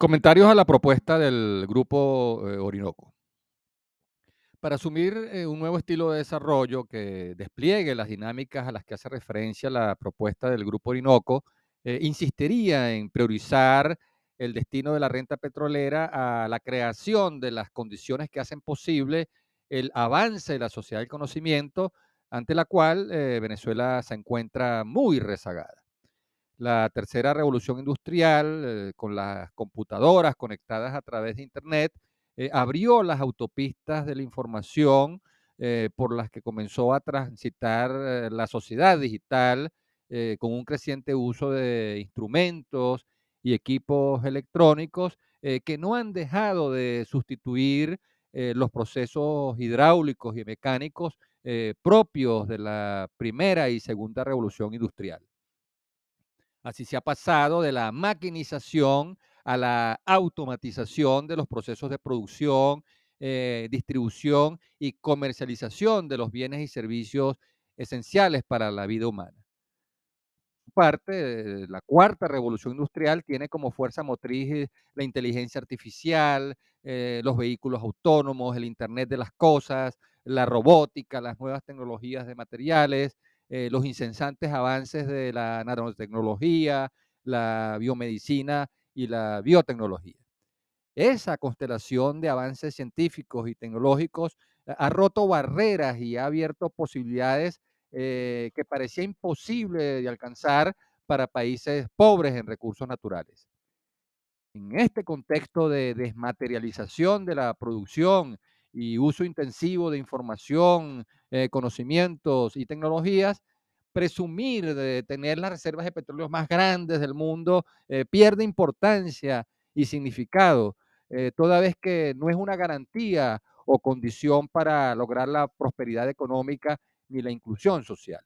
Comentarios a la propuesta del Grupo eh, Orinoco. Para asumir eh, un nuevo estilo de desarrollo que despliegue las dinámicas a las que hace referencia la propuesta del Grupo Orinoco, eh, insistiría en priorizar el destino de la renta petrolera a la creación de las condiciones que hacen posible el avance de la sociedad del conocimiento, ante la cual Venezuela se encuentra muy rezagada la tercera revolución industrial, eh, con las computadoras conectadas a través de Internet, eh, abrió las autopistas de la información eh, por las que comenzó a transitar la sociedad digital con un creciente uso de instrumentos y equipos electrónicos que no han dejado de sustituir los procesos hidráulicos y mecánicos propios de la primera y segunda revolución industrial. Así se ha pasado de la maquinización a la automatización de los procesos de producción, eh, distribución y comercialización de los bienes y servicios esenciales para la vida humana. Parte, la cuarta revolución industrial tiene como fuerza motriz eh, la inteligencia artificial, eh, los vehículos autónomos, el Internet de las cosas, la robótica, las nuevas tecnologías de materiales, eh, los incesantes avances de la nanotecnología, la biomedicina y la biotecnología. Esa constelación de avances científicos y tecnológicos ha roto barreras y ha abierto posibilidades eh, que parecía imposible de alcanzar para países pobres en recursos naturales. En este contexto de desmaterialización de la producción y uso intensivo de información, eh, conocimientos y tecnologías, presumir de tener las reservas de petróleo más grandes del mundo eh, pierde importancia y significado, eh, toda vez que no es una garantía o condición para lograr la prosperidad económica ni la inclusión social.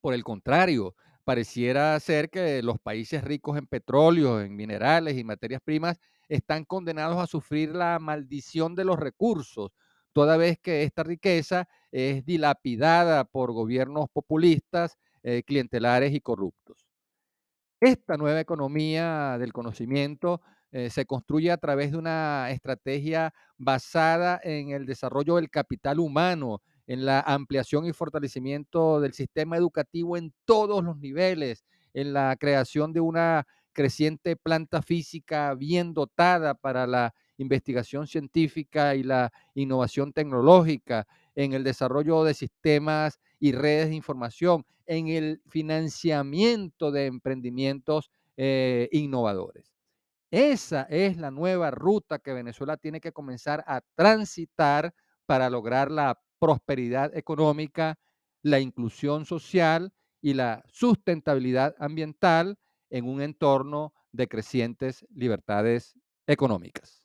Por el contrario, pareciera ser que los países ricos en petróleo, en minerales y materias primas están condenados a sufrir la maldición de los recursos, toda vez que esta riqueza es dilapidada por gobiernos populistas, eh, clientelares y corruptos. Esta nueva economía del conocimiento eh, se construye a través de una estrategia basada en el desarrollo del capital humano, en la ampliación y fortalecimiento del sistema educativo en todos los niveles, en la creación de una creciente planta física bien dotada para la investigación científica y la innovación tecnológica, en el desarrollo de sistemas y redes de información, en el financiamiento de emprendimientos eh, innovadores. Esa es la nueva ruta que Venezuela tiene que comenzar a transitar para lograr la prosperidad económica, la inclusión social y la sustentabilidad ambiental en un entorno de crecientes libertades económicas.